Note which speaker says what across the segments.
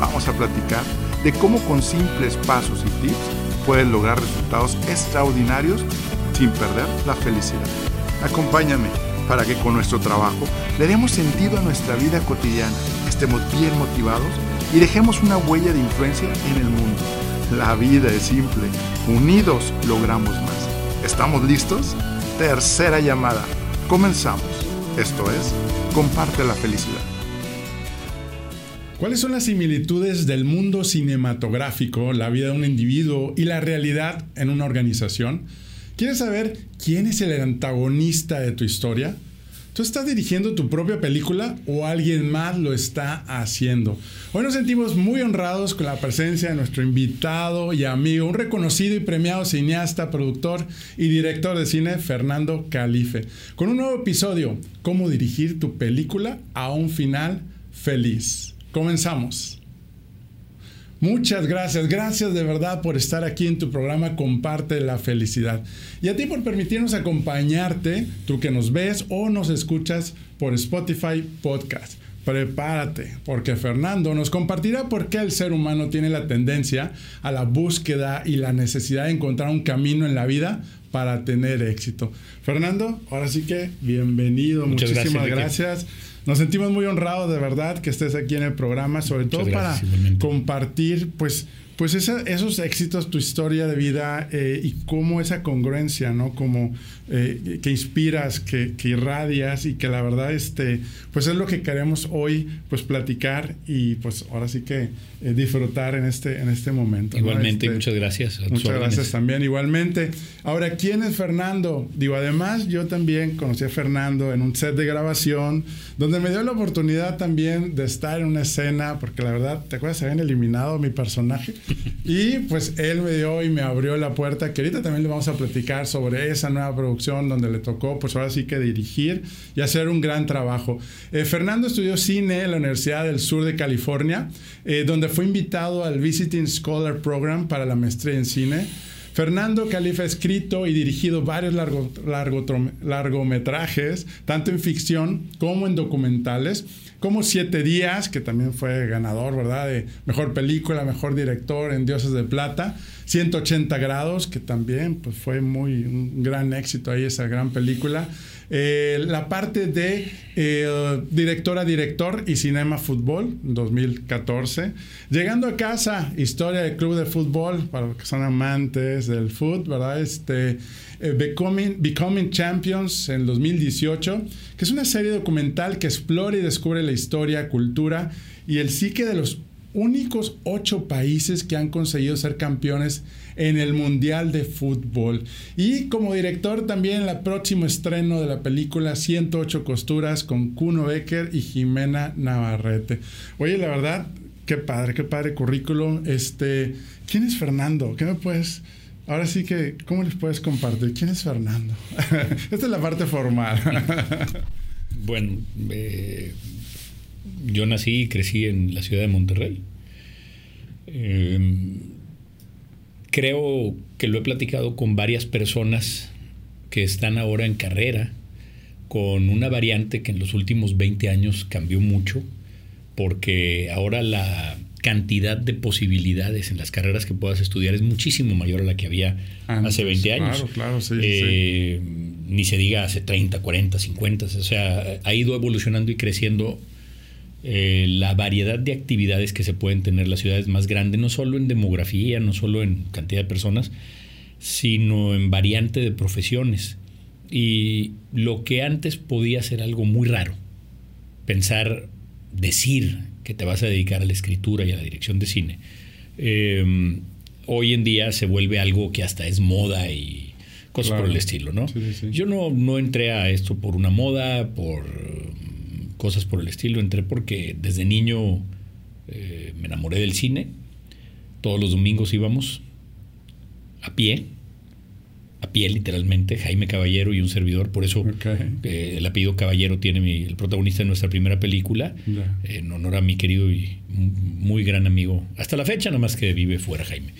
Speaker 1: vamos a platicar de cómo con simples pasos y tips puedes lograr resultados extraordinarios sin perder la felicidad. Acompáñame para que con nuestro trabajo le demos sentido a nuestra vida cotidiana, estemos bien motivados y dejemos una huella de influencia en el mundo. La vida es simple, unidos logramos más. ¿Estamos listos? Tercera llamada. Comenzamos. Esto es, comparte la felicidad.
Speaker 2: ¿Cuáles son las similitudes del mundo cinematográfico, la vida de un individuo y la realidad en una organización? ¿Quieres saber quién es el antagonista de tu historia? ¿Tú estás dirigiendo tu propia película o alguien más lo está haciendo? Hoy nos sentimos muy honrados con la presencia de nuestro invitado y amigo, un reconocido y premiado cineasta, productor y director de cine, Fernando Calife, con un nuevo episodio, cómo dirigir tu película a un final feliz. Comenzamos. Muchas gracias, gracias de verdad por estar aquí en tu programa Comparte la Felicidad. Y a ti por permitirnos acompañarte, tú que nos ves o nos escuchas por Spotify Podcast. Prepárate, porque Fernando nos compartirá por qué el ser humano tiene la tendencia a la búsqueda y la necesidad de encontrar un camino en la vida para tener éxito. Fernando, ahora sí que bienvenido,
Speaker 3: Muchas
Speaker 2: muchísimas
Speaker 3: gracias,
Speaker 2: gracias. Nos sentimos muy honrados de verdad que estés aquí en el programa, sobre todo
Speaker 3: gracias,
Speaker 2: para
Speaker 3: igualmente.
Speaker 2: compartir pues, pues esa- esos éxitos, tu historia de vida eh, y cómo esa congruencia, ¿no? Como eh, que inspiras, que, que irradias y que la verdad, este, pues es lo que queremos hoy, pues platicar y pues ahora sí que eh, disfrutar en este, en este momento. ¿no?
Speaker 3: Igualmente,
Speaker 2: Este,
Speaker 3: muchas gracias. a
Speaker 2: Muchas
Speaker 3: órdenes.
Speaker 2: gracias también, igualmente. Ahora, ¿quién es Fernando? Digo, además, yo también conocí a Fernando en un set de grabación, donde me dio la oportunidad también de estar en una escena, porque la verdad, ¿te acuerdas? Se habían eliminado mi personaje. Y pues él me dio y me abrió la puerta, que ahorita también le vamos a platicar sobre esa nueva producción donde le tocó, pues ahora sí que dirigir y hacer un gran trabajo. Eh, Fernando estudió cine en la Universidad del Sur de California, eh, donde fue invitado al Visiting Scholar Program para la maestría en cine. Fernando Califa ha escrito y dirigido varios largo- largometrajes, tanto en ficción como en documentales, como Siete Días, que también fue ganador, ¿verdad? De mejor película, mejor director en Dioses de Plata. 180 grados, que también pues, fue muy un gran éxito ahí esa gran película. Eh, la parte de eh, directora, director y cinema fútbol, 2014. Llegando a casa, historia del club de fútbol, para los que son amantes del fútbol, ¿verdad? Este, eh, Becoming, Becoming Champions en 2018, que es una serie documental que explora y descubre la historia, cultura y el psique de los únicos ocho países que han conseguido ser campeones en el Mundial de Fútbol. Y como director también el próximo estreno de la película 108 costuras con Kuno Becker y Jimena Navarrete. Oye, la verdad, qué padre, qué padre currículum. Este, ¿quién es Fernando? ¿Qué me puedes Ahora sí que, ¿cómo les puedes compartir? ¿Quién es Fernando? Esta es la parte formal.
Speaker 3: Bueno, eh, yo nací y crecí en la ciudad de Monterrey. Eh, creo que lo he platicado con varias personas que están ahora en carrera con una variante que en los últimos 20 años cambió mucho, porque ahora la cantidad de posibilidades en las carreras que puedas estudiar es muchísimo mayor a la que había
Speaker 2: Antes,
Speaker 3: hace 20 años.
Speaker 2: claro, claro, sí,
Speaker 3: Eh, Ni se diga hace 30, 40, 50. O sea, ha ido evolucionando y creciendo eh, la variedad de actividades que se pueden tener las ciudades más grandes, no solo en demografía, no solo en cantidad de personas, sino en variante de profesiones. Y lo que antes podía ser algo muy raro, pensar, decir que te vas a dedicar a la escritura y a la dirección de cine, eh, hoy en día se vuelve algo que hasta es moda y cosas
Speaker 2: Claro.
Speaker 3: por el estilo, ¿no?
Speaker 2: Sí, sí, sí.
Speaker 3: Yo no, no entré a esto por una moda, por cosas por el estilo, entré porque desde niño eh, me enamoré del cine. Todos los domingos íbamos a pie, a pie literalmente, Jaime Caballero y un servidor. Por eso eh, el apellido Caballero tiene el protagonista de nuestra primera película, en honor a mi querido y muy gran amigo, hasta la fecha, nada más que vive fuera Jaime.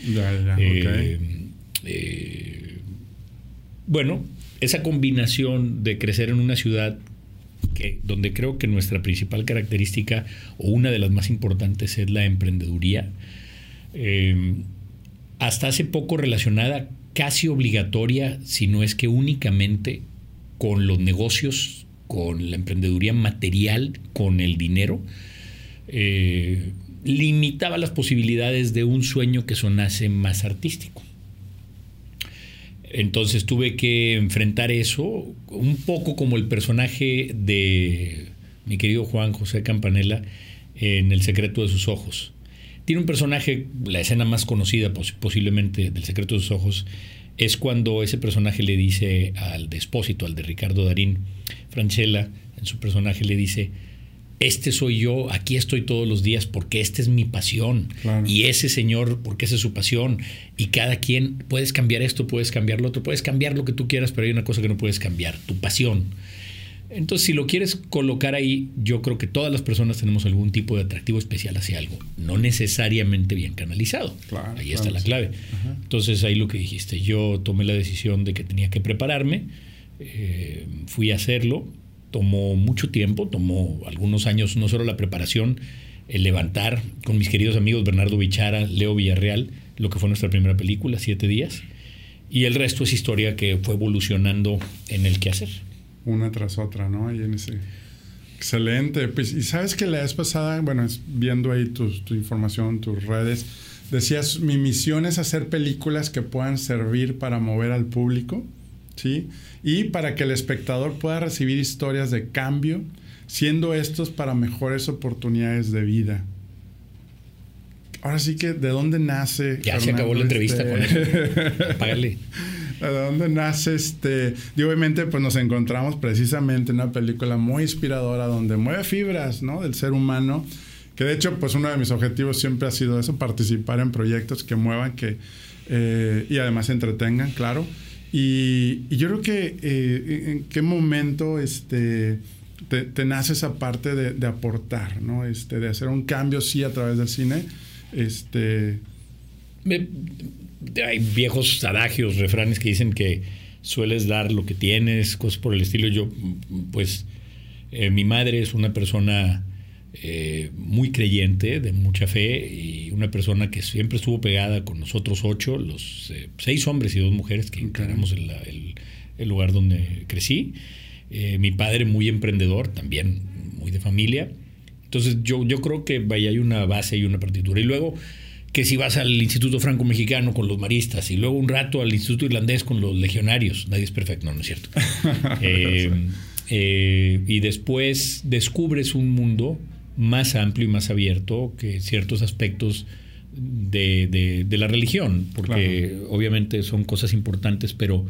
Speaker 3: bueno, esa combinación de crecer en una ciudad donde creo que nuestra principal característica o una de las más importantes es la emprendeduría, eh, hasta hace poco relacionada casi obligatoria, si no es que únicamente con los negocios, con la emprendeduría material, con el dinero, eh, limitaba las posibilidades de un sueño que sonase más artístico. Entonces tuve que enfrentar eso, un poco como el personaje de mi querido Juan José Campanella en El secreto de sus ojos. Tiene un personaje, la escena más conocida posiblemente del secreto de sus ojos, es cuando ese personaje le dice al despósito, al de Ricardo Darín, Franchella, en su personaje le dice, este soy yo, aquí estoy todos los días porque esta es mi pasión. Y ese señor, porque esa es su pasión. Y cada quien, puedes cambiar esto, puedes cambiar lo otro, puedes cambiar lo que tú quieras, pero hay una cosa que no puedes cambiar, tu pasión. Entonces, si lo quieres colocar ahí, yo creo que todas las personas tenemos algún tipo de atractivo especial hacia algo, no necesariamente bien canalizado. ahí está la clave. Entonces, ahí lo que dijiste, yo tomé la decisión de que tenía que prepararme, eh, fui a hacerlo, tomó mucho tiempo, tomó algunos años, no solo la preparación, el levantar con mis queridos amigos Bernardo Bichara, Leo Villarreal, lo que fue nuestra primera película, Siete Días, y el resto es historia que fue evolucionando en el quehacer.
Speaker 2: Una tras otra, ¿no? Y en ese... Excelente. Pues, y sabes que la vez pasada, bueno, viendo ahí tu, tu información, tus redes, decías, mi misión es hacer películas que puedan servir para mover al público, ¿sí? y para que el espectador pueda recibir historias de cambio, siendo estos para mejores oportunidades de vida. Ahora sí que, ¿de dónde nace?
Speaker 3: Ya se acabó la entrevista con él. Págale.
Speaker 2: ¿De dónde nace este? Y obviamente, pues nos encontramos precisamente en una película muy inspiradora donde mueve fibras, ¿no? Del ser humano. Que de hecho, pues uno de mis objetivos siempre ha sido eso, participar en proyectos que muevan, que eh, y además entretengan, claro. Y, yo creo que eh, en qué momento este, te, nace esa parte de, aportar, ¿no? Este, de hacer un cambio, sí, a través del cine. Este...
Speaker 3: hay viejos adagios, refranes que dicen que sueles dar lo que tienes, cosas por el estilo. Yo, pues, eh, mi madre es una persona eh, muy creyente, de mucha fe, y una persona que siempre estuvo pegada con nosotros ocho, los eh, seis hombres y dos mujeres que integramos el, el, lugar donde crecí. Eh, mi padre muy emprendedor, también muy de familia. Entonces yo, yo creo que vaya, hay una base y una partitura. Y luego que si vas al Instituto Franco Mexicano con los maristas y luego un rato al Instituto Irlandés con los legionarios, nadie es perfecto, no, no es cierto. y después descubres un mundo más amplio y más abierto que ciertos aspectos de, la religión, porque obviamente son cosas importantes, pero,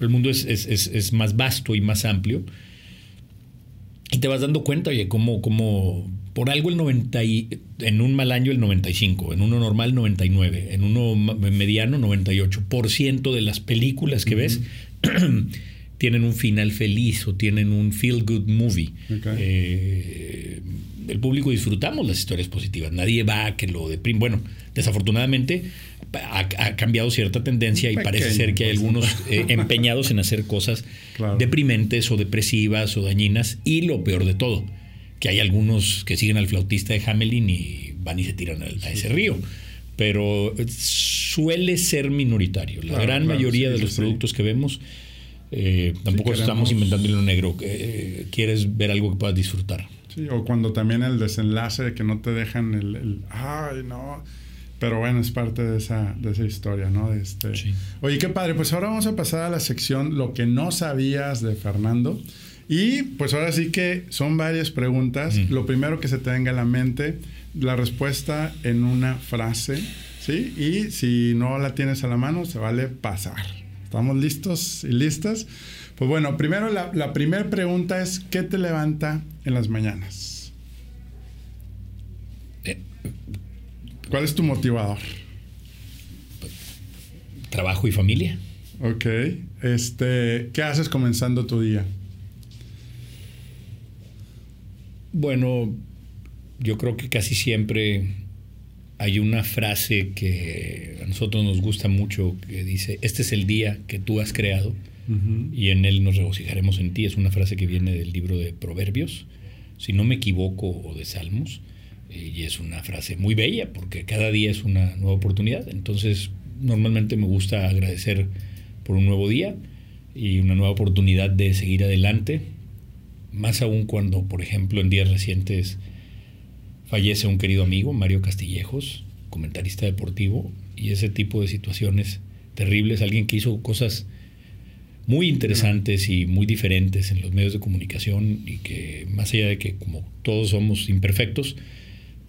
Speaker 3: el mundo es, más vasto y más amplio. Y te vas dando cuenta, oye, cómo, cómo por algo el 90 en un mal año el 95, en uno normal 99, en uno mediano 98% de las películas que ves tienen un final feliz o tienen un feel good movie. Eh, el público disfrutamos las historias positivas. Nadie va a que lo deprime. Bueno, desafortunadamente ha, cambiado cierta tendencia y parece ser que hay algunos eh, empeñados en hacer cosas deprimentes o depresivas o dañinas. Y lo peor de todo, que hay algunos que siguen al flautista de Hamelin y van y se tiran a, ese río. Pero suele ser minoritario. La gran mayoría de los productos que vemos eh, tampoco estamos inventando lo negro. Eh, quieres ver algo que puedas disfrutar.
Speaker 2: Sí, o cuando también el desenlace de que no te dejan el, ay, no. Pero bueno, es parte de esa, de esa historia, ¿no? Este, Oye, qué padre. Pues ahora vamos a pasar a la sección Lo que no sabías de Fernando. Y pues ahora sí que son varias preguntas. Lo primero que se te venga a la mente, la respuesta en una frase, ¿sí? Y si no la tienes a la mano, se vale pasar. ¿Estamos listos y listas? Pues bueno, primero la, primera pregunta es, ¿qué te levanta en las mañanas?
Speaker 3: Eh,
Speaker 2: ¿Cuál es tu motivador?
Speaker 3: Trabajo y familia.
Speaker 2: Ok. Este, ¿Qué haces comenzando tu día?
Speaker 3: Bueno, yo creo que casi siempre hay una frase que a nosotros nos gusta mucho que dice, este es el día que tú has creado y en él nos regocijaremos en ti. Es una frase que viene del libro de Proverbios, si no me equivoco, o de Salmos. Y es una frase muy bella porque cada día es una nueva oportunidad. Entonces, normalmente me gusta agradecer por un nuevo día y una nueva oportunidad de seguir adelante. Más aún cuando, por ejemplo, en días recientes fallece un querido amigo, Mario Castillejos, comentarista deportivo, y ese tipo de situaciones terribles, alguien que hizo cosas muy interesantes y muy diferentes en los medios de comunicación y que más allá de que como todos somos imperfectos,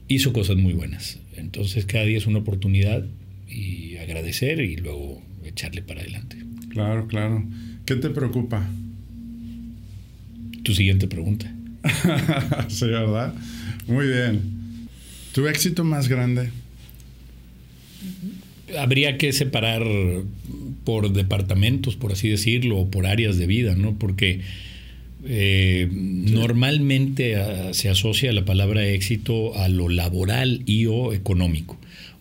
Speaker 3: hizo cosas muy buenas. Entonces cada día es una oportunidad y agradecer y luego echarle para adelante.
Speaker 2: Claro, claro. ¿Qué te preocupa?
Speaker 3: Tu siguiente pregunta.
Speaker 2: sí, ¿verdad? Muy bien. ¿Tu éxito más grande?
Speaker 3: Habría que separar por departamentos, por así decirlo, o por áreas de vida, ¿no? Porque eh, normalmente ah, se asocia la palabra éxito a lo laboral y o económico,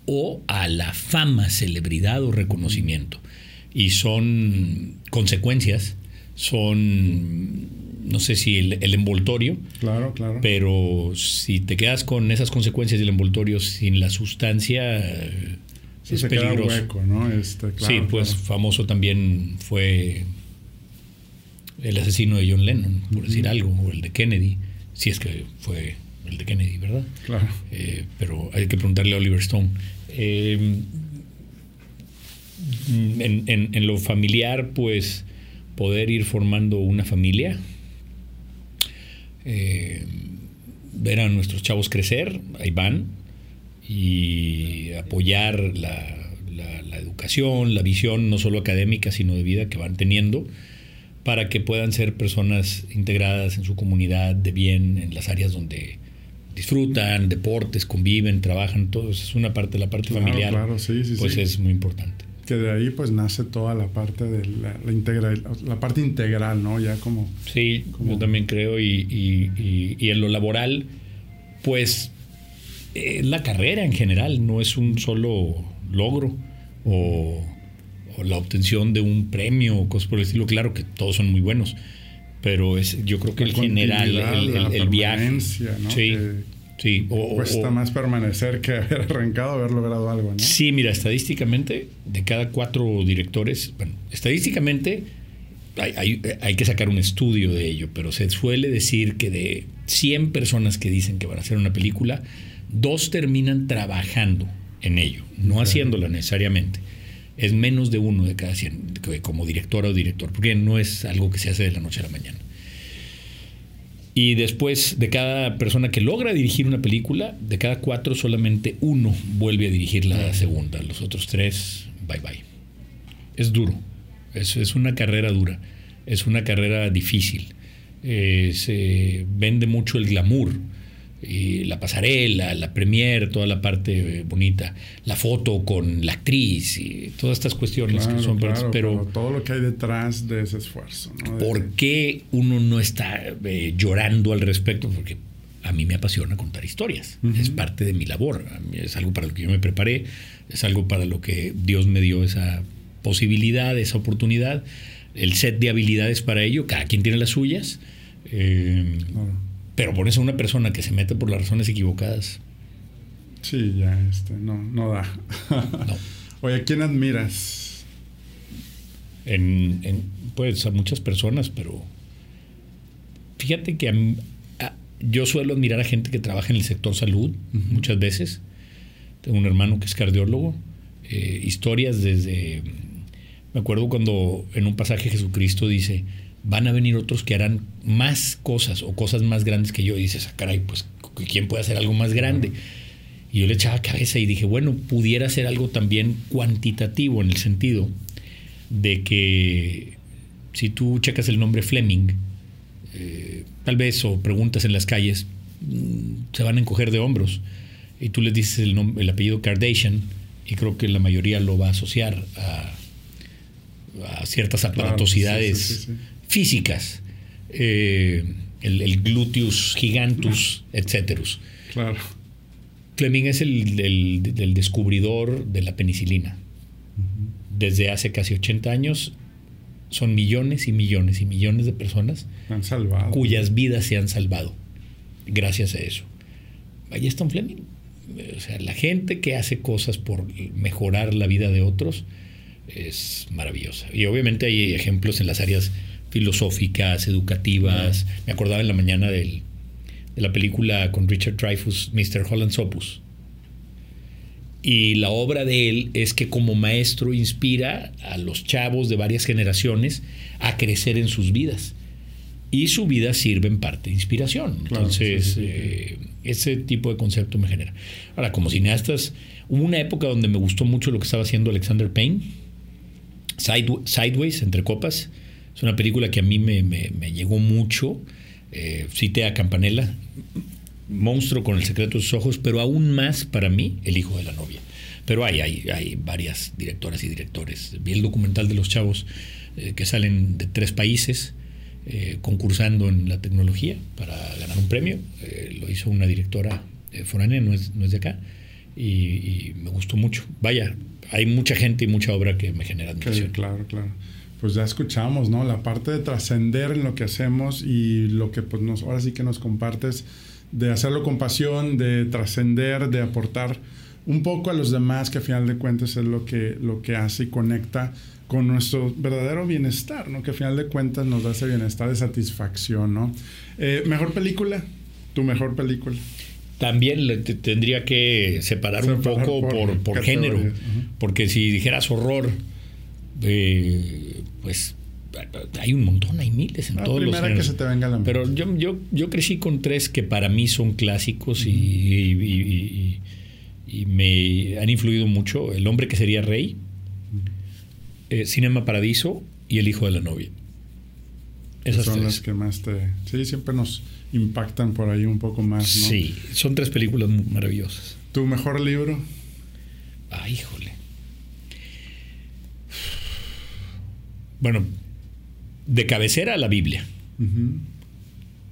Speaker 3: o a la fama, celebridad o reconocimiento. Y son consecuencias, son no sé si el, envoltorio.
Speaker 2: Claro, claro.
Speaker 3: Pero si te quedas con esas consecuencias del envoltorio sin la sustancia,
Speaker 2: es se peligroso. hueco, ¿no? Este,
Speaker 3: sí, pues famoso también fue el asesino de John Lennon, por decir algo, o el de Kennedy, si es que fue el de Kennedy, ¿verdad?
Speaker 2: Claro.
Speaker 3: Eh, pero hay que preguntarle a Oliver Stone. Eh, en, en lo familiar, pues poder ir formando una familia, eh, ver a nuestros chavos crecer, ahí van, y apoyar la, educación, la visión no solo académica, sino de vida que van teniendo, para que puedan ser personas integradas en su comunidad de bien, en las áreas donde disfrutan, deportes, conviven, trabajan, todo eso. Es una parte de la parte familiar, pues es muy importante
Speaker 2: que de ahí pues nace toda la parte de la, la, integral, la parte integral, ¿no? Ya como...
Speaker 3: Sí, como, yo también creo y, y, en lo laboral, pues es la carrera en general, no es un solo logro o, la obtención de un premio o cosas por el estilo. Claro que todos son muy buenos, pero es yo creo que el general, el, el, viaje... ¿no? Sí. Sí,
Speaker 2: o, Cuesta más permanecer que haber arrancado, haber logrado algo, ¿no?
Speaker 3: Sí, mira, estadísticamente, de cada cuatro directores, bueno, estadísticamente hay, hay, que sacar un estudio de ello, pero se suele decir que de 100 personas que dicen que van a hacer una película, dos terminan trabajando en ello, no haciéndola necesariamente. Es menos de uno de cada 100 como directora o director, porque no es algo que se hace de la noche a la mañana. Y después de cada persona que logra dirigir una película, de cada cuatro solamente uno vuelve a dirigir la segunda. Los otros tres, bye bye. Es duro. Es, es una carrera dura. Es una carrera difícil. Eh, se vende mucho el glamour la pasarela, la premier, toda la parte eh, bonita, la foto con la actriz y todas estas cuestiones que son
Speaker 2: pero, todo lo que hay detrás de ese esfuerzo.
Speaker 3: ¿Por qué uno no está eh, llorando al respecto? Porque a mí me apasiona contar historias, es parte de mi labor, es algo para lo que yo me preparé, es algo para lo que Dios me dio esa posibilidad, esa oportunidad, el set de habilidades para ello, cada quien tiene las suyas. Eh, pero pones a una persona que se mete por las razones equivocadas.
Speaker 2: Sí, ya, este, no, no da. no. Oye, ¿a quién admiras?
Speaker 3: En, pues a muchas personas, pero fíjate que yo suelo admirar a gente que trabaja en el sector salud muchas veces. Tengo un hermano que es cardiólogo. Eh, historias desde... Me acuerdo cuando en un pasaje Jesucristo dice, van a venir otros que harán más cosas o cosas más grandes que yo. Y dices, ah, caray, pues, ¿quién puede hacer algo más grande? Y yo le echaba cabeza y dije, bueno, pudiera ser algo también cuantitativo en el sentido de que si tú checas el nombre Fleming, eh, tal vez o preguntas en las calles, mm, se van a encoger de hombros. y tú les dices el, el apellido Kardashian y creo que la mayoría lo va a asociar a, ciertas aparatosidades físicas. Eh, el, gluteus gigantus, etc.
Speaker 2: Claro.
Speaker 3: Fleming es el, descubridor de la penicilina. Desde hace casi 80 años son millones y millones y millones de personas cuyas vidas se han salvado gracias a eso. Ahí está un Fleming. O sea, la gente que hace cosas por mejorar la vida de otros es maravillosa. Y obviamente hay ejemplos en las áreas filosóficas, educativas. Me acordaba en la mañana de la película con Richard Dreyfuss, Mr. Holland Sopus. Y la obra de él es que como maestro inspira a los chavos de varias generaciones a crecer en sus vidas. Y su vida sirve en parte de inspiración. Entonces, eh, ese tipo de concepto me genera. Ahora, como cineastas, hubo una época donde me gustó mucho lo que estaba haciendo Alexander Payne. Sideways, entre copas. Es una película que a mí me, llegó mucho. Eh, cité a Campanella, monstruo con el secreto de sus ojos, pero aún más para mí, El hijo de la novia. Pero hay, hay, hay varias directoras y directores. Vi el documental de los chavos eh, que salen de tres países eh, concursando en la tecnología para ganar un premio. Eh, lo hizo una directora foránea, no es, no es de acá, y, me gustó mucho. Vaya, hay mucha gente y mucha obra que me genera admiración.
Speaker 2: claro, claro. Pues ya escuchamos, ¿no? La parte de trascender en lo que hacemos y lo que pues nos, ahora sí que nos compartes de hacerlo con pasión, de trascender, de aportar un poco a los demás, que a final de cuentas es lo que, lo que hace y conecta con nuestro verdadero bienestar, ¿no? Que a final de cuentas nos da ese bienestar de satisfacción, ¿no? Eh, ¿Mejor película? ¿Tu mejor película?
Speaker 3: También le tendría que separar, un poco por, género, porque si dijeras horror, eh, pues hay un montón, hay miles en todos los
Speaker 2: que se te venga la
Speaker 3: Pero yo, yo, yo crecí con tres que para mí son clásicos y, y, me han influido mucho. El hombre que sería rey, eh, Cinema Paradiso y El hijo de la novia.
Speaker 2: Esas son las que más te... Sí, siempre nos impactan por ahí un poco más, ¿no?
Speaker 3: Sí, son tres películas maravillosas.
Speaker 2: ¿Tu mejor libro?
Speaker 3: Ay, híjole. Bueno, de cabecera la Biblia.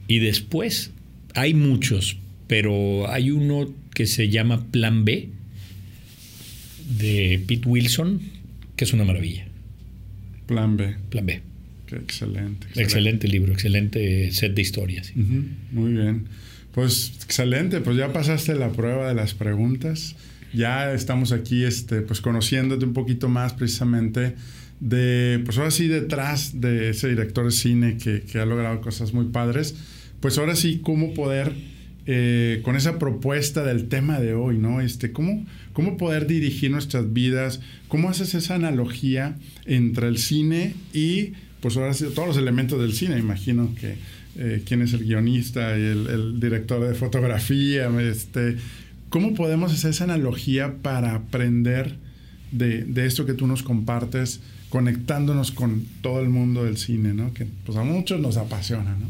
Speaker 3: Y después hay muchos, pero hay uno que se llama Plan B de Pete Wilson, que es una maravilla.
Speaker 2: Plan B.
Speaker 3: Plan B.
Speaker 2: excelente,
Speaker 3: excelente, libro, excelente set de historias.
Speaker 2: Muy bien. Pues excelente, pues ya pasaste la prueba de las preguntas. Ya estamos aquí este, pues conociéndote un poquito más precisamente de, pues ahora sí detrás de ese director de cine que, que ha logrado cosas muy padres, pues ahora sí cómo poder eh, con esa propuesta del tema de hoy, ¿no? Este, ¿cómo, ¿Cómo poder dirigir nuestras vidas? ¿Cómo haces esa analogía entre el cine y, pues ahora sí, todos los elementos del cine? Imagino que eh, quién es el guionista y el, director de fotografía, este, ¿cómo podemos hacer esa analogía para aprender de, de esto que tú nos compartes? Conectándonos con todo el mundo del cine, ¿no? Que pues a muchos nos apasiona, ¿no?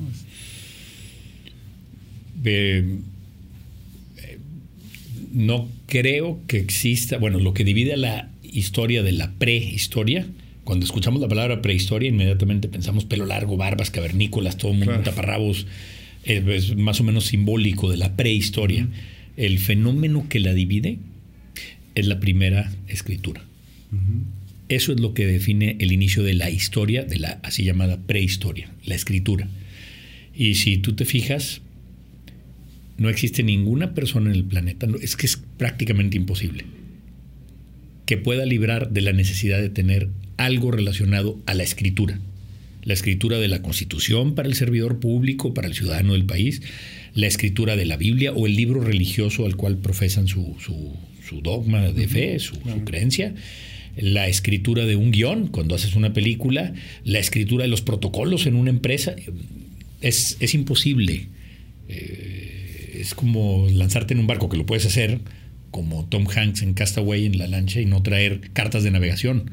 Speaker 3: no creo que exista, bueno, lo que divide la historia de la prehistoria, cuando escuchamos la palabra prehistoria, inmediatamente pensamos pelo largo, barbas, cavernícolas, todo el mundo taparrabos, eh, es más o menos simbólico de la prehistoria. El fenómeno que la divide es la primera escritura. Eso es lo que define el inicio de la historia, de la así llamada prehistoria, la escritura. Y si tú te fijas, no existe ninguna persona en el planeta, es que es prácticamente imposible, que pueda librar de la necesidad de tener algo relacionado a la escritura. La escritura de la Constitución para el servidor público, para el ciudadano del país, la escritura de la Biblia o el libro religioso al cual profesan su, dogma de fe, su creencia la escritura de un guion cuando haces una película, la escritura de los protocolos en una empresa. Es, es imposible. Eh, es como lanzarte en un barco que lo puedes hacer como Tom Hanks en Castaway en la lancha y no traer cartas de navegación.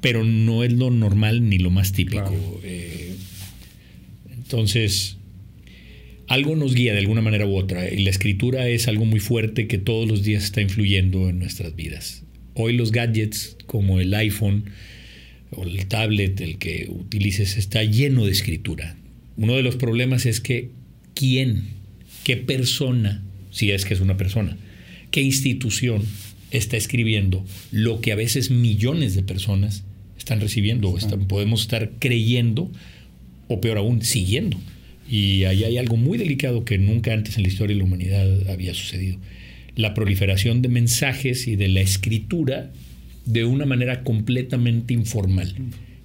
Speaker 3: Pero no es lo normal ni lo más típico. Eh, entonces, algo nos guía de alguna manera u otra y la escritura es algo muy fuerte que todos los días está influyendo en nuestras vidas. Hoy los gadgets como el iPhone o el tablet, el que utilices, está lleno de escritura. Uno de los problemas es que quién, qué persona, si es que es una persona, qué institución está escribiendo lo que a veces millones de personas están recibiendo o están, podemos estar creyendo o peor aún, siguiendo. Y ahí hay algo muy delicado que nunca antes en la historia de la humanidad había sucedido. La proliferación de mensajes y de la escritura de una manera completamente informal.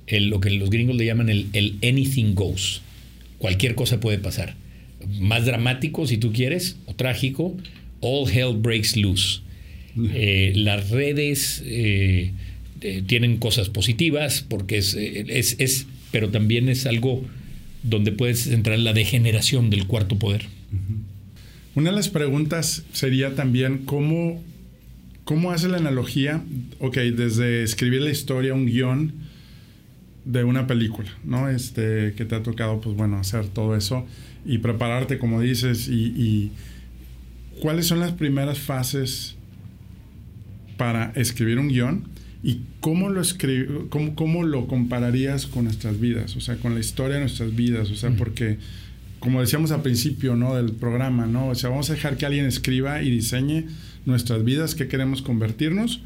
Speaker 3: lo que los gringos le llaman el, el anything goes. Cualquier cosa puede pasar. Más dramático, si tú quieres, o trágico, all hell breaks loose. Eh, las redes eh, eh, tienen cosas positivas porque es, es, es, pero también es algo donde puedes entrar en la degeneración del cuarto poder.
Speaker 2: Una de las preguntas sería también cómo, cómo hace la analogía, ok, desde escribir la historia, un guion de una película, ¿no? Este, que te ha tocado, pues bueno, hacer todo eso y prepararte, como dices, y, y cuáles son las primeras fases para escribir un guion y cómo lo cómo, cómo, lo compararías con nuestras vidas, o sea, con la historia de nuestras vidas, o sea, porque como decíamos al principio, ¿no? del programa, ¿no? O sea, vamos a dejar que alguien escriba y diseñe nuestras vidas, qué queremos convertirnos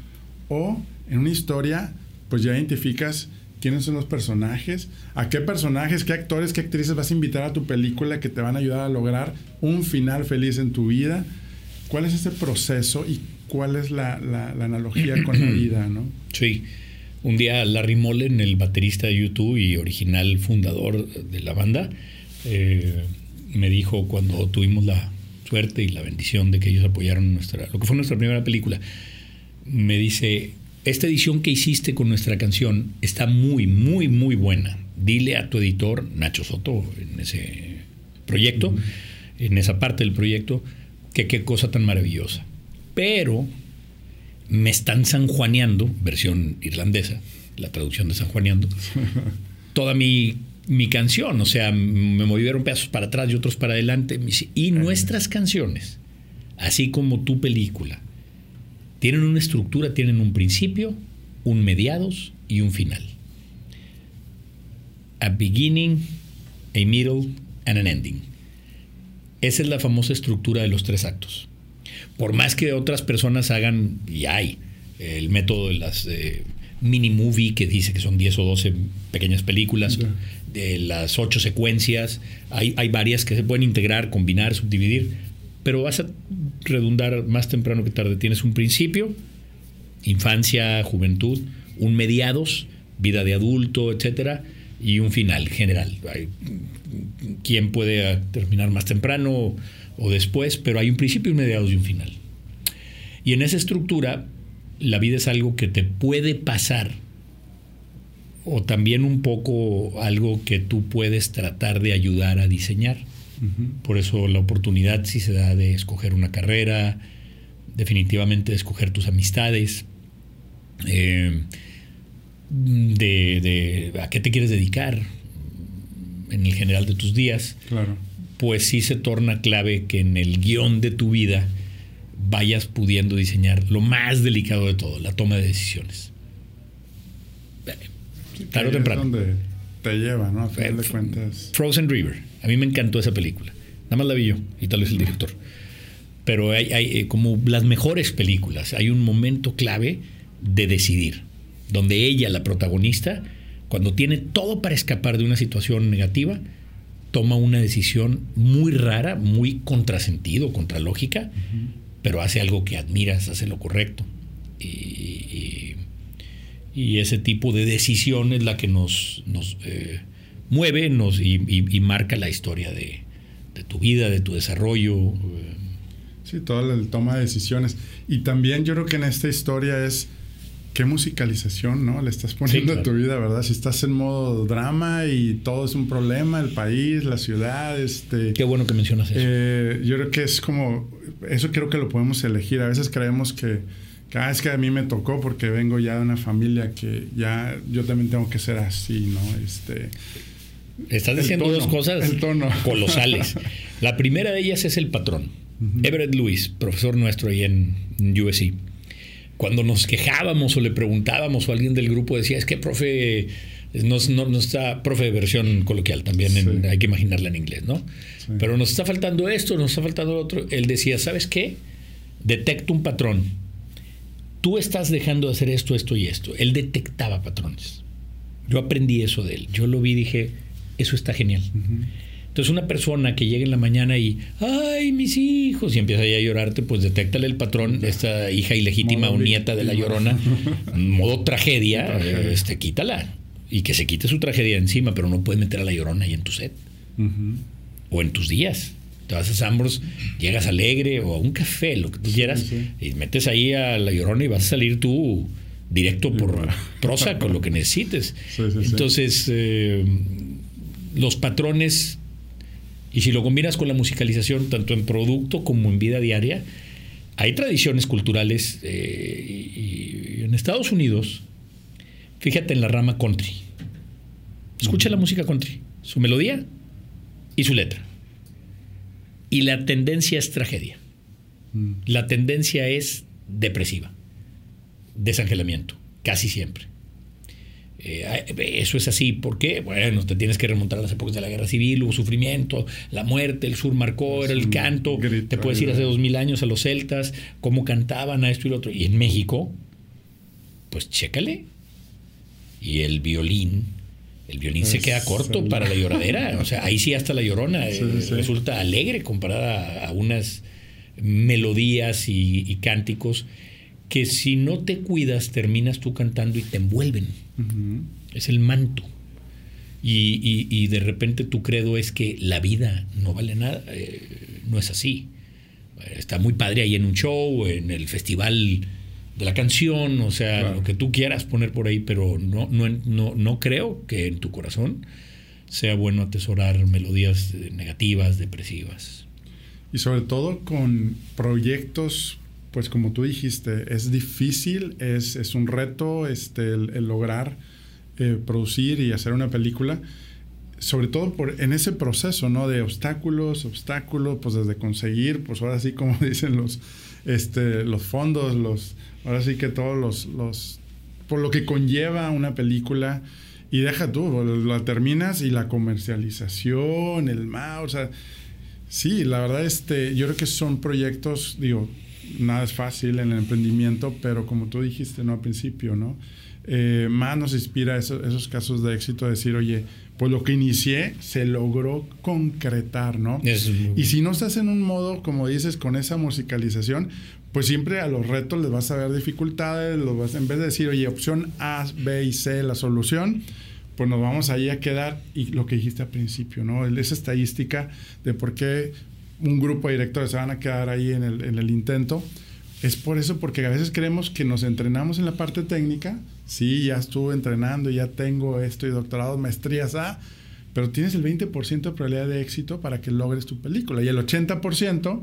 Speaker 2: o en una historia pues ya identificas quiénes son los personajes, a qué personajes, qué actores, qué actrices vas a invitar a tu película que te van a ayudar a lograr un final feliz en tu vida. ¿Cuál es ese proceso y cuál es la, analogía con la vida, ¿no?
Speaker 3: Sí. Un día Larry Mullen, el baterista de YouTube y original fundador de la banda, eh, me dijo cuando tuvimos la suerte y la bendición de que ellos apoyaron nuestra, lo que fue nuestra primera película, me dice, esta edición que hiciste con nuestra canción está muy, muy, muy buena. Dile a tu editor, Nacho Soto, en ese proyecto, en esa parte del proyecto, que qué cosa tan maravillosa pero me están sanjuaneando, versión irlandesa, la traducción de sanjuaneando, toda mi, mi, canción, o sea, me movieron pedazos para atrás y otros para adelante. Y nuestras canciones, así como tu película, tienen una estructura, tienen un principio, un mediados y un final. A beginning, a middle and an ending. Esa es la famosa estructura de los tres actos por más que otras personas hagan, y hay, el método de las eh, mini movie que dice que son 10 o 12 pequeñas películas, las ocho secuencias, hay, hay varias que se pueden integrar, combinar, subdividir, pero vas a redundar más temprano que tarde. Tienes un principio, infancia, juventud, un mediados, vida de adulto, etcétera, y un final general. ¿Quién puede terminar más temprano? o después, pero hay un principio, un mediados y un final. Y en esa estructura, la vida es algo que te puede pasar o también un poco algo que tú puedes tratar de ayudar a diseñar. Por eso la oportunidad si se da de escoger una carrera, definitivamente de escoger tus amistades, eh, de, a qué te quieres dedicar en el general de tus días.
Speaker 2: Claro
Speaker 3: pues sí se torna clave que en el guion de tu vida vayas pudiendo diseñar lo más delicado de todo, la toma de decisiones.
Speaker 2: Claro, temprano. donde te lleva, ¿no? A final de cuentas.
Speaker 3: Frozen River. A mí me encantó esa película. Nada más la vi yo y tal vez el director. Pero hay, hay eh, como las mejores películas, hay un momento clave de decidir, donde ella, la protagonista, cuando tiene todo para escapar de una situación negativa, toma una decisión muy rara, muy contrasentido, contralógica, pero hace algo que admiras, hace lo correcto. Y, ese tipo de decisión es la que nos, nos eh, mueve nos, y, marca la historia de, tu vida, de tu desarrollo.
Speaker 2: Sí, toda la toma de decisiones. Y también yo creo que en esta historia es qué musicalización, ¿no? Le estás poniendo a tu vida, ¿verdad? Si estás en modo drama y todo es un problema, el país, la ciudad, este...
Speaker 3: Qué bueno que mencionas eso.
Speaker 2: Eh, yo creo que es como, eso creo que lo podemos elegir. A veces creemos que cada vez que a mí me tocó porque vengo ya de una familia que ya yo también tengo que ser así, ¿no? Este,
Speaker 3: Estás diciendo dos cosas colosales. La primera de ellas es el patrón. Everett Lewis, profesor nuestro ahí en USC. Cuando nos quejábamos o le preguntábamos o alguien del grupo decía, es que profe, no, no, está, profe de versión coloquial, también hay que imaginarla en inglés, ¿no? Pero nos está faltando esto, nos está faltando lo otro. Él decía, ¿sabes qué? Detecto un patrón. Tú estás dejando de hacer esto, esto y esto. Él detectaba patrones. Yo aprendí eso de él. Yo lo vi y dije, eso está genial. Entonces una persona que llega en la mañana y, ay, mis hijos, y empieza a llorarte, pues detéctale el patrón, esta hija ilegítima o nieta de la llorona, modo tragedia, este, quítala. Y que se quite su tragedia encima, pero no puedes meter a la llorona ahí en tu set. O en tus días. Te vas a Sambros, llegas alegre o a un café, lo que tú quieras, y metes ahí a la llorona y vas a salir tú directo por prosa con lo que necesites. Entonces, eh, los patrones, y si lo combinas con la musicalización, tanto en producto como en vida diaria, hay tradiciones culturales eh, y, en Estados Unidos, fíjate en la rama country. Escucha la música country, su melodía y su letra. Y la tendencia es tragedia. Mm. La tendencia es depresiva desangelamiento, casi siempre. Eh, eso es así. ¿Por qué? Bueno, te tienes que remontar a las épocas de la guerra civil, hubo sufrimiento, la muerte, el sur marcó, era el canto. te puedes ir hace dos mil años a los celtas, cómo cantaban a esto y lo otro. Y en México, pues chécale. Y el violín, el violín se queda corto para la lloradera. O sea, ahí sí hasta la llorona eh, resulta alegre comparada a unas melodías y cánticos que si no te cuidas terminas tú cantando y te envuelven. Es el manto. Y, de repente tu credo es que la vida no vale nada. Eh, no es así. Está muy padre ahí en un show, en el festival de la canción, o sea, lo que tú quieras poner por ahí, pero no, no, no, no creo que en tu corazón sea bueno atesorar melodías negativas, depresivas.
Speaker 2: Y sobre todo con proyectos pues como tú dijiste, es difícil, es, un reto este, el, lograr eh, producir y hacer una película, sobre todo por, en ese proceso, ¿no? De obstáculos, obstáculos, pues desde conseguir, pues ahora sí como dicen los, este, los fondos, los, ahora sí que todos los, los, por lo que conlleva una película, y deja tú, la terminas y la comercialización, el mouse, o sea, sí, la verdad, este, yo creo que son proyectos, digo, nada es fácil en el emprendimiento, pero como tú dijiste ¿no? al principio, ¿no? Eh, más nos inspira esos casos de éxito, decir, oye, pues lo que inicié se logró concretar, ¿no? y si no estás en un modo, como dices, con esa musicalización, pues siempre a los retos les vas a ver dificultades, los vas, en vez de decir, oye, opción A, B y C, la solución, pues nos vamos ahí a quedar, y lo que dijiste al principio, ¿no? Esa estadística de por qué un grupo de directores se van a quedar ahí en el, en el intento. Es por eso, porque a veces creemos que nos entrenamos en la parte técnica. Sí, ya estuve entrenando, ya tengo esto y doctorado, maestrías A, pero tienes el 20% de probabilidad de éxito para que logres tu película. Y el 80%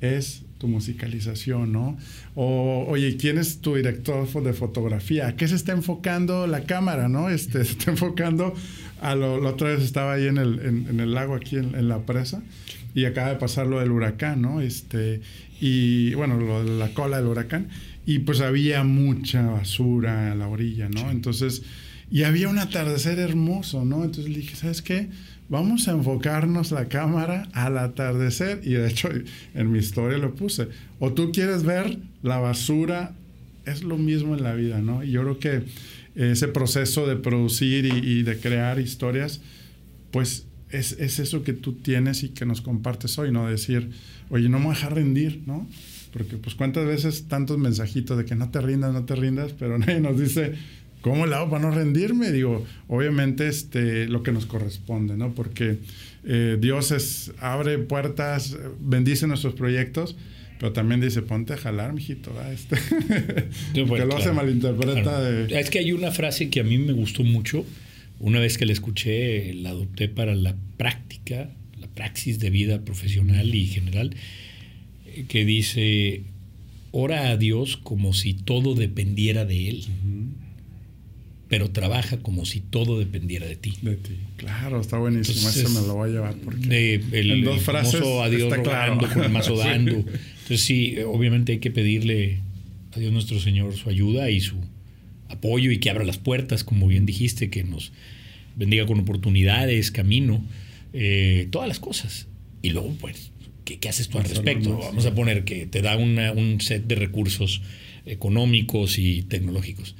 Speaker 2: es tu musicalización, ¿no? Oye, ¿quién es tu director de fotografía? ¿A qué se está enfocando la cámara, no? Este, se está enfocando a lo, la otra vez estaba ahí en el, en, el lago, aquí en, en, la presa, y acaba de pasar lo del huracán, ¿no? Este, y bueno, lo de la cola del huracán, y pues había mucha basura a la orilla, ¿no? Entonces, y había un atardecer hermoso, ¿no? Entonces le dije, ¿sabes qué? Vamos a enfocarnos la cámara al atardecer, y de hecho en mi historia lo puse, o tú quieres ver la basura, es lo mismo en la vida, ¿no? Y yo creo que ese proceso de producir y, y de crear historias, pues es, es, eso que tú tienes y que nos compartes hoy, ¿no? Decir, oye, no me voy a dejar rendir, ¿no? Porque pues cuántas veces tantos mensajitos de que no te rindas, no te rindas, pero nadie nos dice, ¿cómo le hago para no rendirme? Digo, obviamente este, lo que nos corresponde, ¿no? Porque eh, Dios es, abre puertas, bendice nuestros proyectos, pero también dice, ponte a jalar, mijito. Este. que lo se malinterpreta.
Speaker 3: Es que hay una frase que a mí me gustó mucho una vez que la escuché, la adopté para la práctica, la praxis de vida profesional y general, que dice, ora a Dios como si todo dependiera de Él. pero trabaja como si todo dependiera de ti.
Speaker 2: De ti, claro, está buenísimo. Eso me lo voy a llevar. Porque
Speaker 3: de, el,
Speaker 2: en dos frases
Speaker 3: adiós
Speaker 2: está
Speaker 3: rogando
Speaker 2: claro.
Speaker 3: con el mazo
Speaker 2: Sí.
Speaker 3: dando. Entonces sí, obviamente hay que pedirle a Dios nuestro Señor su ayuda y su apoyo y que abra las puertas, como bien dijiste, que nos bendiga con oportunidades, camino, eh, todas las cosas. Y luego, pues, ¿qué, qué haces tú al respecto? Vamos a poner que te da una- un set de recursos económicos y tecnológicos.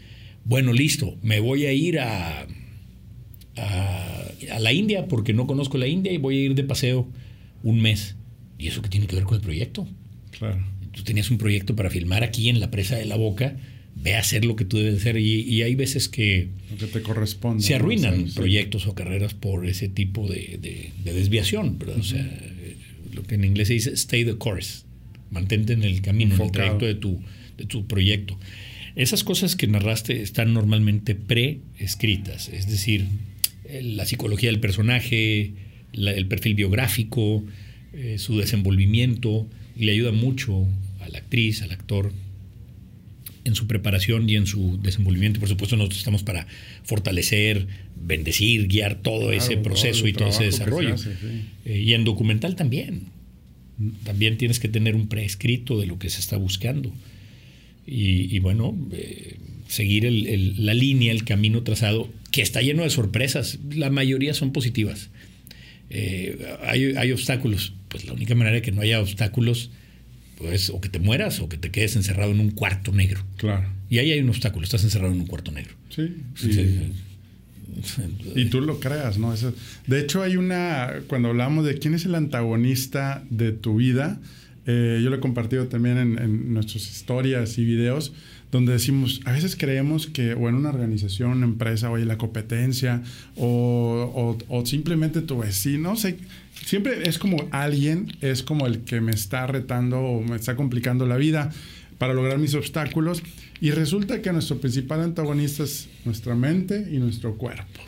Speaker 3: Bueno, listo, me voy a ir a, a, a la India porque no conozco la India y voy a ir de paseo un mes. ¿Y eso qué tiene que ver con el proyecto?
Speaker 2: Claro.
Speaker 3: Tú tenías un proyecto para filmar aquí en la presa de la boca, ve a hacer lo que tú debes hacer y, y hay veces que
Speaker 2: Lo que te corresponde.
Speaker 3: se
Speaker 2: ¿no?
Speaker 3: arruinan
Speaker 2: sí.
Speaker 3: proyectos o carreras por ese tipo de, de- de desviación, ¿verdad? O sea, lo que en inglés se dice stay the course, mantente en el camino, en el trayecto de tu, de tu proyecto. Esas cosas que narraste están normalmente preescritas, es decir, la psicología del personaje, la- el perfil biográfico, eh, su desenvolvimiento, y le ayuda mucho a la actriz, al actor, en su preparación y en su desenvolvimiento. Por supuesto, nosotros estamos para fortalecer, bendecir, guiar todo
Speaker 2: Claro,
Speaker 3: ese proceso y todo ese desarrollo.
Speaker 2: hace, sí.
Speaker 3: Eh, y en documental también. También tienes que tener un preescrito de lo que se está buscando. Y, y bueno, eh, seguir el- el- la línea, el camino trazado, que está lleno de sorpresas. La mayoría son positivas. Eh, hay, hay obstáculos. Pues la única manera de que no haya obstáculos, pues o que te mueras o que te quedes encerrado en un cuarto negro.
Speaker 2: Claro.
Speaker 3: Y ahí hay un obstáculo, estás encerrado en un cuarto negro.
Speaker 2: Sí.
Speaker 3: Sí.
Speaker 2: Y, y tú lo creas, ¿no? Eso- de hecho, hay una. Cuando hablamos de quién es el antagonista de tu vida, eh, yo lo he compartido también en, en nuestras historias y videos, donde decimos, a veces creemos que, o en una organización, una empresa, oye, la competencia, o, o- o simplemente tu vecino, no sé. Siempre es como alguien, es como el que me está retando o me está complicando la vida para lograr mis obstáculos. Y resulta que nuestro principal antagonista es nuestra mente y nuestro cuerpo.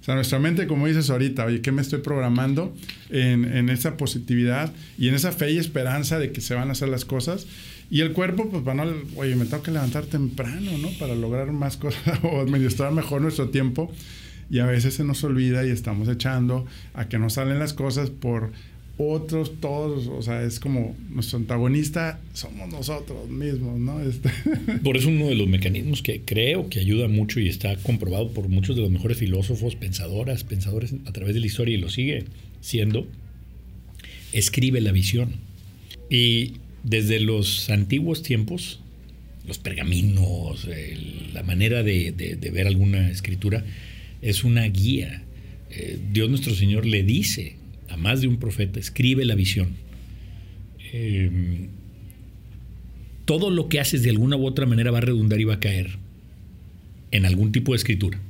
Speaker 2: O sea, nuestra mente, como dices ahorita, oye, ¿qué me estoy programando en, en esa positividad y en esa fe y esperanza de que se van a hacer las cosas? Y el cuerpo, pues, a, oye, me tengo que levantar temprano, ¿no? Para lograr más cosas o administrar mejor nuestro tiempo. Y a veces se nos olvida y estamos echando a que no salen las cosas por otros, todos, o sea, es como nuestro antagonista somos nosotros mismos, ¿no? Este,
Speaker 3: Por eso uno de los mecanismos que creo que ayuda mucho y está comprobado por muchos de los mejores filósofos, pensadoras, pensadores a través de la historia y lo sigue siendo, escribe la visión. Y desde los antiguos tiempos, los pergaminos, el- la manera de, de- de ver alguna escritura, es una guía. Eh, Dios nuestro Señor le dice a más de un profeta, escribe la visión. Eh, todo lo que haces de alguna u otra manera va a redundar y va a caer en algún tipo de escritura.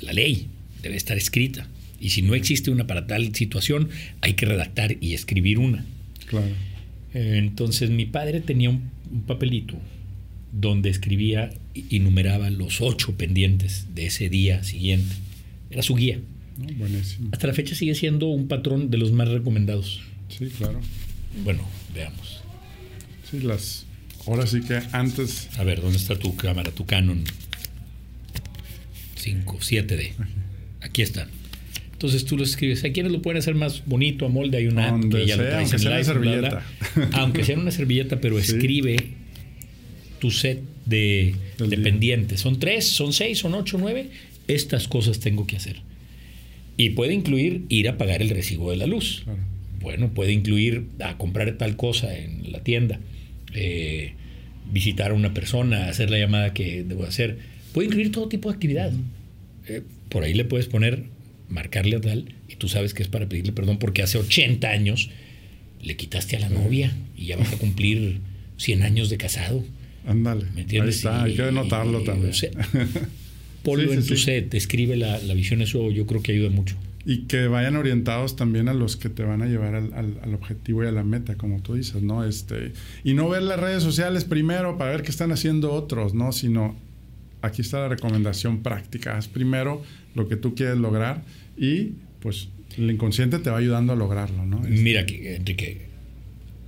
Speaker 3: La ley debe estar escrita. Y si no existe una para tal situación, hay que redactar y escribir una.
Speaker 2: claro.
Speaker 3: Entonces mi padre tenía un, un papelito donde escribía y numeraba los ocho pendientes de ese día siguiente. Era su guía.
Speaker 2: ¿no? Buenísimo.
Speaker 3: Hasta la fecha sigue siendo un patrón de los más recomendados.
Speaker 2: Sí, claro.
Speaker 3: Bueno, veamos.
Speaker 2: Sí, las. Ahora sí que antes.
Speaker 3: A ver, ¿dónde está tu cámara, tu Canon 5, 7D? Aquí están. Entonces tú lo escribes. Hay quienes lo pueden hacer más bonito, a molde. Hay una app que ya lo traes
Speaker 2: aunque
Speaker 3: en
Speaker 2: sea una
Speaker 3: iPhone, bla, bla.
Speaker 2: servilleta.
Speaker 3: Aunque sea una servilleta, pero
Speaker 2: Sí.
Speaker 3: escribe tu set de, de pendientes. Son tres, son seis, son ocho, nueve. Estas cosas tengo que hacer. Y puede incluir ir a pagar el recibo de la luz.
Speaker 2: Claro.
Speaker 3: Bueno, puede incluir a comprar tal cosa en la tienda, eh, visitar a una persona, hacer la llamada que debo hacer. Puede incluir todo tipo de actividad. Eh, por ahí le puedes poner, marcarle a tal, y tú sabes que es para pedirle perdón porque hace 80 años le quitaste a la novia y ya vas a cumplir 100 años de casado.
Speaker 2: Ándale.
Speaker 3: ¿Me
Speaker 2: Ahí
Speaker 3: entiendes?
Speaker 2: está, hay que
Speaker 3: y-
Speaker 2: también.
Speaker 3: o sea, Ponlo
Speaker 2: Sí,
Speaker 3: en
Speaker 2: sí,
Speaker 3: tu
Speaker 2: sí.
Speaker 3: set, escribe la, la visión, eso yo creo que ayuda mucho.
Speaker 2: Y que vayan orientados también a los que te van a llevar al, al- al objetivo y a la meta, como tú dices, ¿no? Este, y no ver las redes sociales primero para ver qué están haciendo otros, ¿no? Sino aquí está la recomendación práctica. Haz primero lo que tú quieres lograr y pues el inconsciente te va ayudando a lograrlo, ¿no? Este,
Speaker 3: Mira, que- Enrique,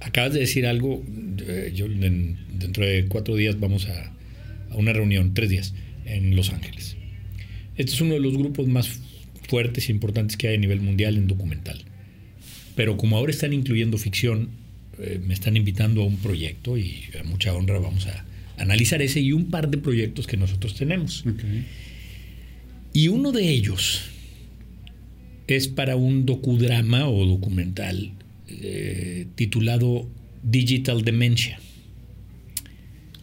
Speaker 3: acabas de decir algo. eh, Yo en- dentro de cuatro días vamos a, a una reunión, tres días, en Los Ángeles. Este es uno de los grupos más fuertes e importantes que hay a nivel mundial en documental. Pero como ahora están incluyendo ficción, eh, me están invitando a un proyecto y a mucha honra vamos a analizar ese y un par de proyectos que nosotros tenemos. Y uno de ellos es para un docudrama o documental eh, titulado Digital Dementia.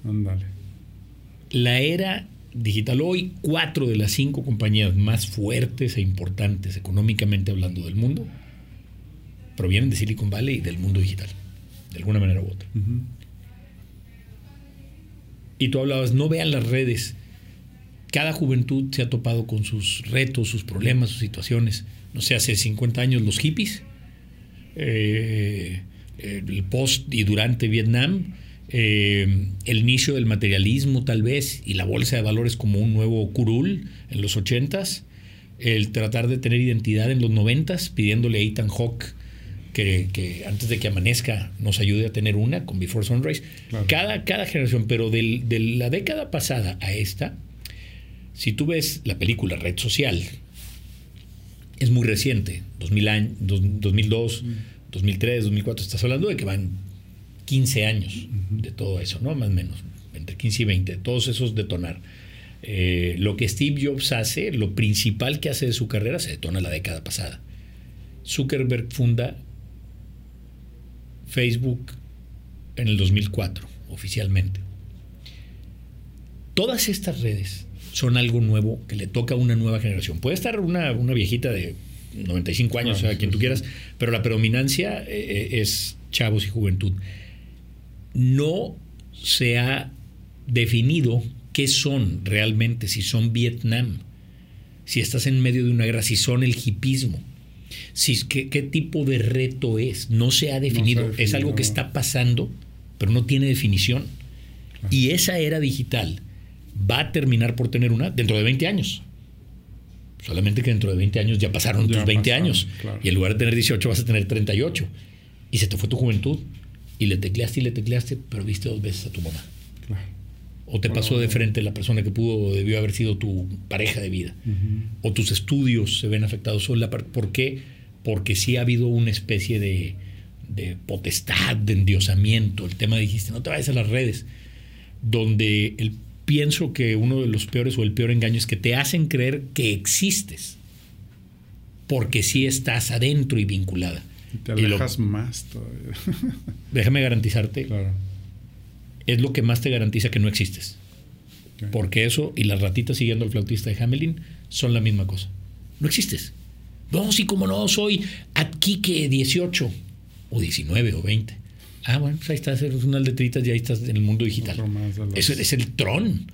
Speaker 2: Ándale.
Speaker 3: La era digital. Hoy, cuatro de las cinco compañías más fuertes e importantes económicamente hablando del mundo provienen de Silicon Valley y del mundo digital, de alguna manera u otra. Y tú hablabas, no vean las redes. Cada juventud se ha topado con sus retos, sus problemas, sus situaciones. No sé, hace 50 años los hippies, eh, el post y durante Vietnam, eh, el inicio del materialismo tal vez y la bolsa de valores como un nuevo curul en los 80s, el tratar de tener identidad en los 90s, pidiéndole a Ethan Hawke que, antes de que amanezca nos ayude a tener una con Before Sunrise. Cada, cada generación, pero de la década pasada a esta, si tú ves la película Red Social, es muy reciente, 2000 2002, 2003, 2004, estás hablando de que van 15 años de todo eso, ¿no? Más o menos, entre 15 y 20, todos esos detonar. Eh, lo que Steve Jobs hace, lo principal que hace de su carrera, se detona la década pasada. Zuckerberg funda Facebook en el 2004, oficialmente. Todas estas redes son algo nuevo que le toca a una nueva generación. Puede estar una, viejita de 95 años, o sea, quien tú quieras, pero la predominancia eh, eh, es chavos y juventud. No se ha definido qué son realmente, si son Vietnam, si estás en medio de una guerra, si son el hipismo si, ¿qué, ¿qué, tipo de reto es? No se ha definido. es algo que está pasando, pero no tiene definición. Y esa era digital va a terminar por tener una dentro de 20 años. Solamente que dentro de 20 años ya pasaron tus 20 años. Y en lugar de tener 18 vas a tener 38. Y se te fue tu juventud. Y le tecleaste y le tecleaste, pero viste dos veces a tu mamá. O te pasó de frente la persona que pudo debió haber sido tu pareja de vida. O tus estudios se ven afectados. ¿Por qué? Porque sí ha habido una especie de, potestad, de endiosamiento. El tema dijiste, no te vayas a las redes. Donde el, pienso que uno de los peores o el peor engaño es que te hacen creer que existes. Porque sí estás adentro y vinculada.
Speaker 2: Y te alejas más todavía.
Speaker 3: déjame garantizarte claro es lo que más te garantiza que no existes. Porque eso y las ratitas siguiendo al flautista de Hamelin son la misma cosa. No existes. No, sí, como no, soy que 18 o 19 o 20. Ah, bueno, pues ahí estás, eres unas letritas y ahí estás en el mundo digital. Eso es el tron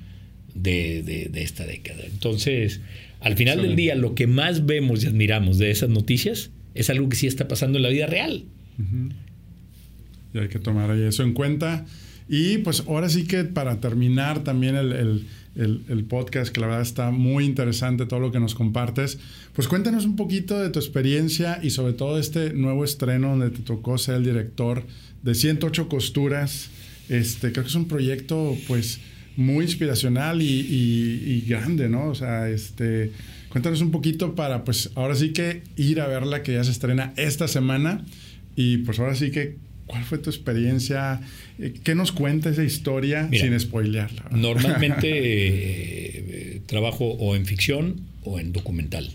Speaker 3: de, esta década. Entonces, al final del día, lo que más vemos y admiramos de esas noticias es algo que sí está pasando en la vida real.
Speaker 2: Y hay que tomar eso en cuenta. Y pues ahora sí que para terminar también el, podcast, que la verdad está muy interesante todo lo que nos compartes, pues cuéntanos un poquito de tu experiencia y sobre todo este nuevo estreno donde te tocó ser el director de 108 costuras. Este, creo que es un proyecto pues muy inspiracional y, grande, ¿no? O sea, este, cuéntanos un poquito para pues ahora sí que ir a verla que ya se estrena esta semana y pues ahora sí que ¿Cuál fue tu experiencia? Eh, ¿Qué nos cuenta esa historia sin spoilearla?
Speaker 3: Normalmente eh, trabajo o en ficción o en documental.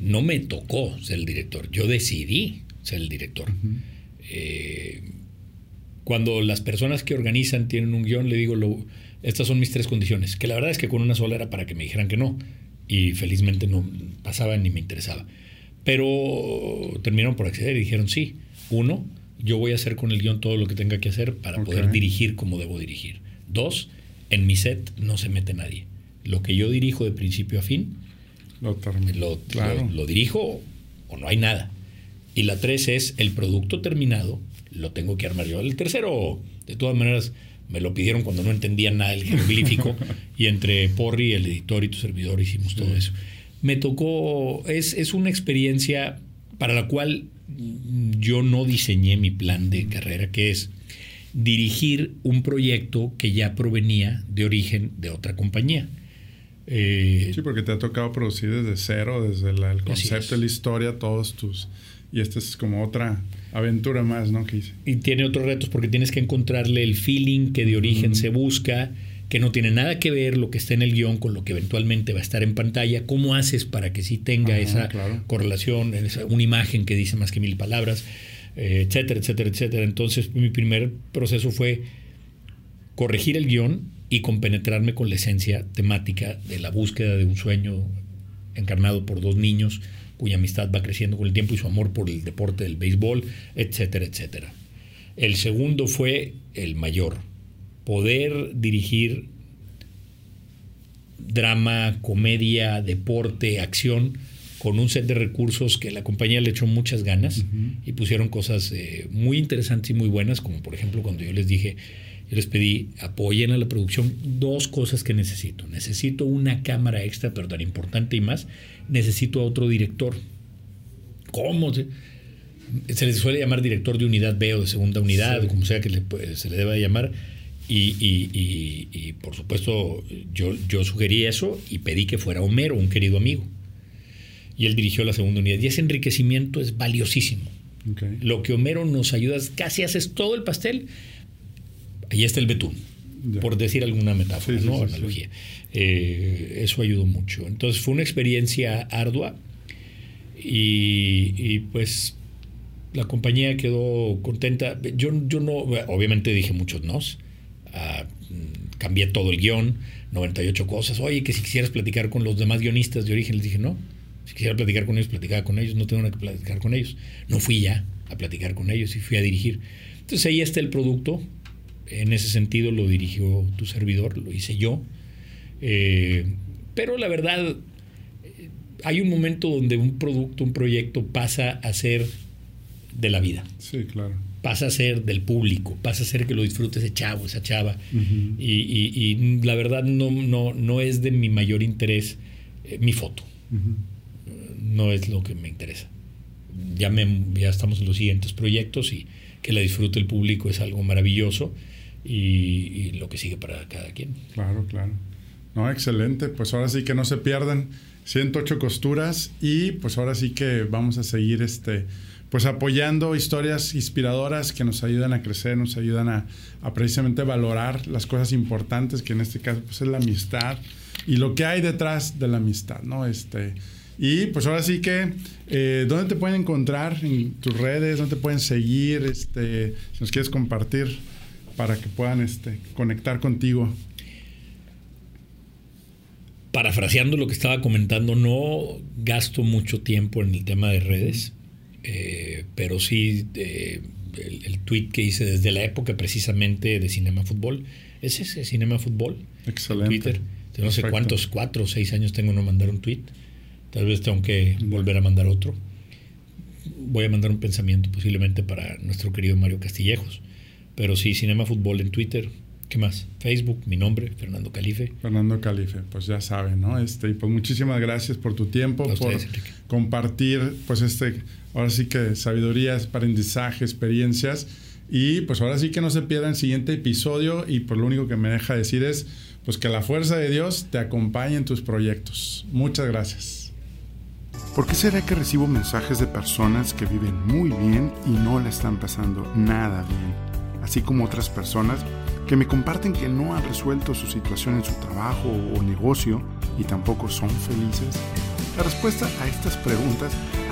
Speaker 3: No me tocó ser el director, yo decidí ser el director. Eh, cuando las personas que organizan tienen un guion, le digo, lo, estas son mis tres condiciones, que la verdad es que con una sola era para que me dijeran que no, y felizmente no pasaba ni me interesaba. Pero terminaron por acceder y dijeron sí. Uno, yo voy a hacer con el guion todo lo que tenga que hacer para poder dirigir como debo dirigir. Dos, en mi set no se mete nadie. Lo que yo dirijo de principio a fin, lo, lo, dirijo o no hay nada. Y la tres es el producto terminado, lo tengo que armar yo. El tercero, de todas maneras, me lo pidieron cuando no entendían nada del jeroglífico y entre Porri, el editor y tu servidor hicimos todo eso. Me tocó, es, es una experiencia para la cual yo no diseñé mi plan de carrera, que es dirigir un proyecto que ya provenía de origen de otra compañía. Eh,
Speaker 2: sí, porque te ha tocado producir desde cero, desde el concepto la historia, todos tus... Y esta es como otra aventura más, ¿no? Que
Speaker 3: Y tiene otros retos porque tienes que encontrarle el feeling que de origen se busca, que no tiene nada que ver lo que está en el guion con lo que eventualmente va a estar en pantalla. ¿Cómo haces para que sí tenga esa correlación, esa, una imagen que dice más que mil palabras, eh, etcétera, etcétera, etcétera? Entonces, mi primer proceso fue corregir el guion y compenetrarme con la esencia temática de la búsqueda de un sueño encarnado por dos niños cuya amistad va creciendo con el tiempo y su amor por el deporte del béisbol, etcétera, etcétera. El segundo fue el mayor, poder dirigir drama, comedia, deporte, acción, con un set de recursos que la compañía le echó muchas ganas y pusieron cosas eh, muy interesantes y muy buenas, como por ejemplo cuando yo les dije, yo les pedí apoyen a la producción dos cosas que necesito. Necesito una cámara extra, pero tan importante y más, necesito a otro director. ¿Cómo? Se, les suele llamar director de unidad B o de segunda unidad, como sea que se le deba llamar. Y, por supuesto, yo, yo sugerí eso y pedí que fuera Homero, un querido amigo. Y él dirigió la segunda unidad. Y ese enriquecimiento es valiosísimo. Lo que Homero nos ayuda, casi haces todo el pastel ahí está el betún, por decir alguna metáfora, ¿no? Analogía. Eh, eso ayudó mucho. Entonces fue una experiencia ardua y, pues la compañía quedó contenta. Yo, yo no, obviamente dije muchos nos. Cambié todo el guion, 98 cosas. Oye, que si quisieras platicar con los demás guionistas de origen, les dije no. Si quisiera platicar con ellos, platicaba con ellos, no tengo nada que platicar con ellos. No fui ya a platicar con ellos y fui a dirigir. Entonces ahí está el producto, en ese sentido lo dirigió tu servidor, lo hice yo. Eh, pero la verdad, eh, hay un momento donde un producto, un proyecto pasa a ser de la vida.
Speaker 2: Sí, claro.
Speaker 3: Pasa a ser del público, pasa a ser que lo disfrute ese chavo, esa chava. y, la verdad no, no, no es de mi mayor interés eh, mi foto. No es lo que me interesa. Ya, me, ya estamos en los siguientes proyectos y que la disfrute el público es algo maravilloso y, lo que sigue para cada quien.
Speaker 2: Claro, claro. No, excelente. Pues ahora sí que no se pierdan 108 costuras y pues ahora sí que vamos a seguir este pues apoyando historias inspiradoras que nos ayudan a crecer, nos ayudan a, precisamente valorar las cosas importantes, que en este caso pues es la amistad y lo que hay detrás de la amistad, ¿no? Este, y pues ahora sí que, eh, ¿dónde te pueden encontrar en tus redes? ¿Dónde te pueden seguir? Este, si nos quieres compartir para que puedan este, conectar contigo.
Speaker 3: Parafraseando lo que estaba comentando, no gasto mucho tiempo en el tema de redes, eh, pero sí eh, el, tweet que hice desde la época precisamente de Cinema Fútbol, es ese Cinema Fútbol.
Speaker 2: Excelente.
Speaker 3: Twitter. No sé cuántos, cuatro o seis años tengo no mandar un tweet. Tal vez tengo que volver a mandar otro. Voy a mandar un pensamiento posiblemente para nuestro querido Mario Castillejos pero sí, Cinema Fútbol en Twitter. ¿Qué más? Facebook, mi nombre, Fernando Calife.
Speaker 2: Fernando Calife, pues ya saben, ¿no? Este, y pues muchísimas gracias por tu tiempo, por compartir, pues este, ahora sí que sabiduría, aprendizaje, experiencias. Y pues ahora sí que no se pierdan el siguiente episodio y pues lo único que me deja decir es pues que la fuerza de Dios te acompañe en tus proyectos. Muchas gracias.
Speaker 1: ¿Por qué será que recibo mensajes de personas que viven muy bien y no la están pasando nada bien? así como otras personas que me comparten que no han resuelto su situación en su trabajo o negocio y tampoco son felices? La respuesta a estas preguntas